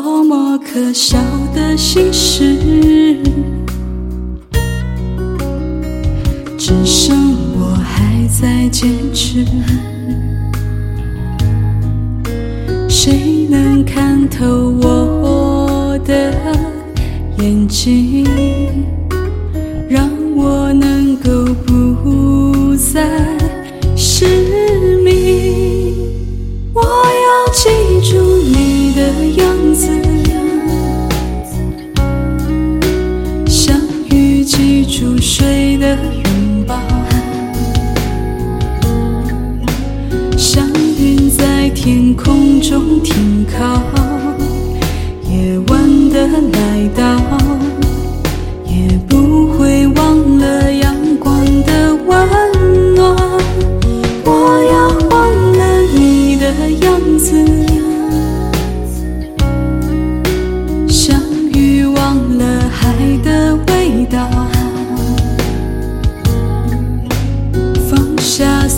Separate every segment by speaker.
Speaker 1: 多么可笑的心事，只剩我还在坚持。谁能看透我的眼睛，熟睡的拥抱，像云在天空中停靠。夜晚的来到，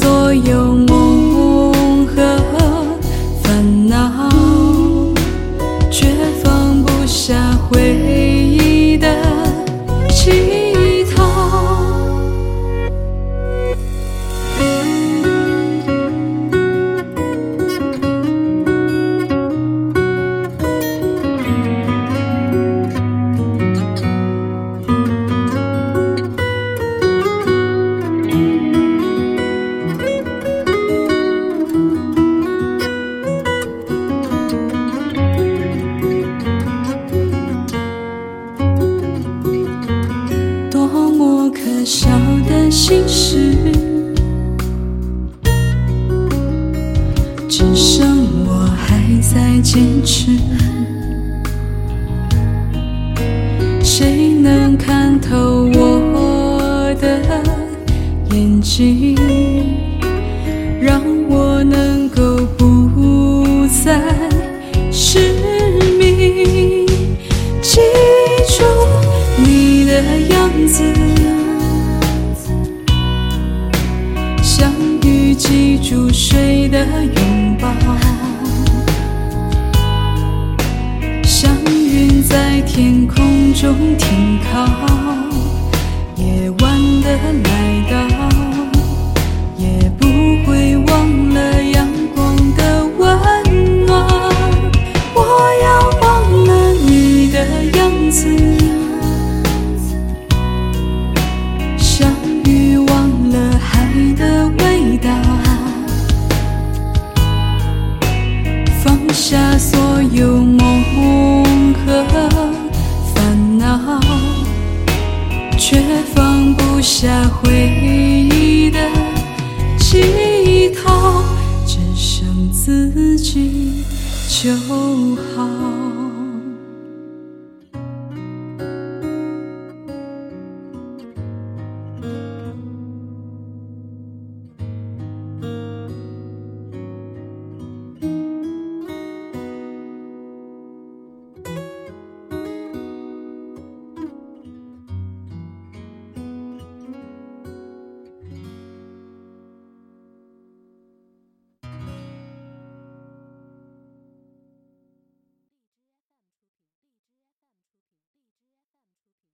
Speaker 1: 所有梦和烦恼，却放不下回忆。只剩我还在坚持。谁能看透我的眼睛，让我能够不再失明？记住你的样子，像雨记住水的拥在天空中停靠。夜晚的来到，也不会忘了阳光的温暖。我要忘了你的样子，像鱼忘了海的味道，放下所有梦却放不下回忆的乞讨，只剩自己就好。